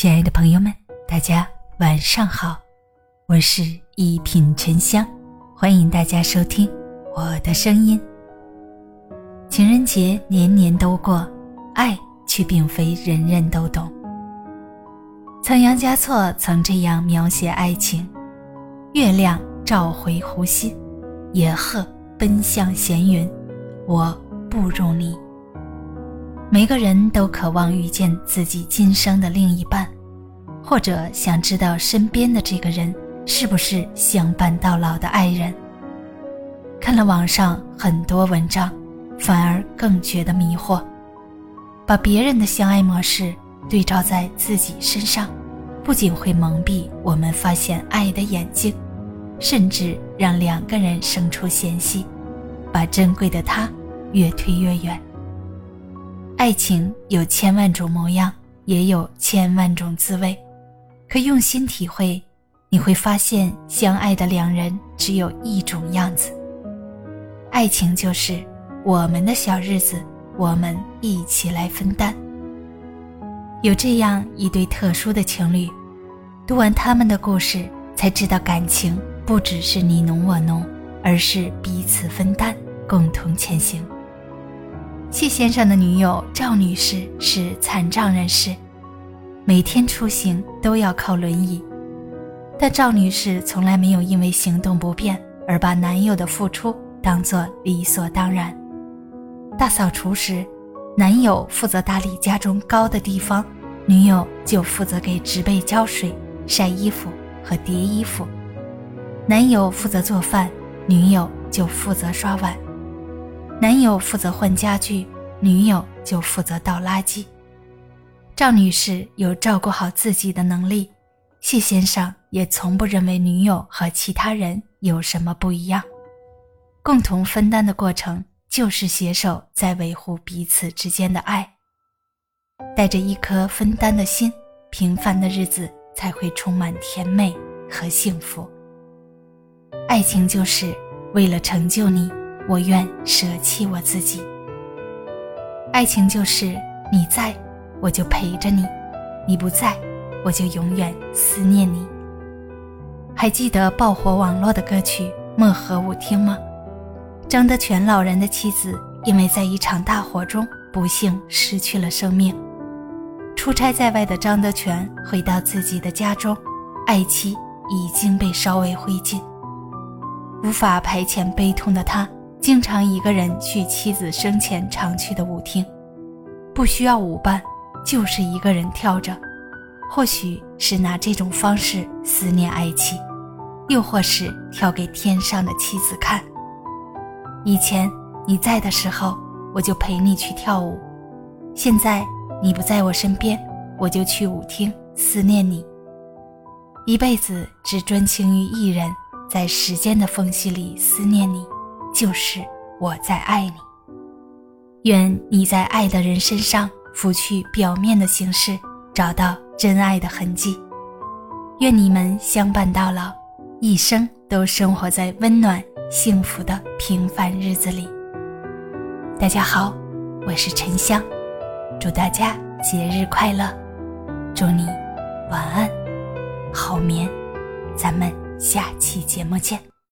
亲爱的朋友们，大家晚上好，我是一品沉香，欢迎大家收听我的声音。情人节年年都过，爱却并非人人都懂。仓央嘉措曾这样描写爱情：月亮照回湖心，野鹤奔向闲云，我不如你。每个人都渴望遇见自己今生的另一半，或者想知道身边的这个人是不是相伴到老的爱人。看了网上很多文章，反而更觉得迷惑。把别人的相爱模式对照在自己身上，不仅会蒙蔽我们发现爱的眼睛，甚至让两个人生出嫌隙，把珍贵的他越推越远。爱情有千万种模样，也有千万种滋味，可用心体会，你会发现相爱的两人只有一种样子。爱情就是我们的小日子，我们一起来分担。有这样一对特殊的情侣，读完他们的故事，才知道感情不只是你侬我侬，而是彼此分担，共同前行。谢先生的女友赵女士是残障人士，每天出行都要靠轮椅，但赵女士从来没有因为行动不便而把男友的付出当作理所当然。大扫除时，男友负责打理家中高的地方，女友就负责给植被浇水、晒衣服和叠衣服；男友负责做饭，女友就负责刷碗。男友负责换家具，女友就负责倒垃圾。赵女士有照顾好自己的能力，谢先生也从不认为女友和其他人有什么不一样。共同分担的过程就是携手在维护彼此之间的爱。带着一颗分担的心，平凡的日子才会充满甜美和幸福。爱情就是为了成就你。我愿舍弃我自己。爱情就是你在，我就陪着你；你不在，我就永远思念你。还记得爆火网络的歌曲《漠河舞厅》吗？张德全老人的妻子因为在一场大火中不幸失去了生命。出差在外的张德全回到自己的家中，爱妻已经被烧为灰烬。无法排遣悲痛的他。经常一个人去妻子生前常去的舞厅，不需要舞伴，就是一个人跳着。或许是拿这种方式思念爱妻，又或是跳给天上的妻子看。以前你在的时候，我就陪你去跳舞；现在你不在我身边，我就去舞厅思念你。一辈子只专情于一人，在时间的缝隙里思念你。就是我在爱你。愿你在爱的人身上拂去表面的形式，找到真爱的痕迹。愿你们相伴到老，一生都生活在温暖幸福的平凡日子里。大家好，我是沉香，祝大家节日快乐，祝你晚安，好眠。咱们下期节目见。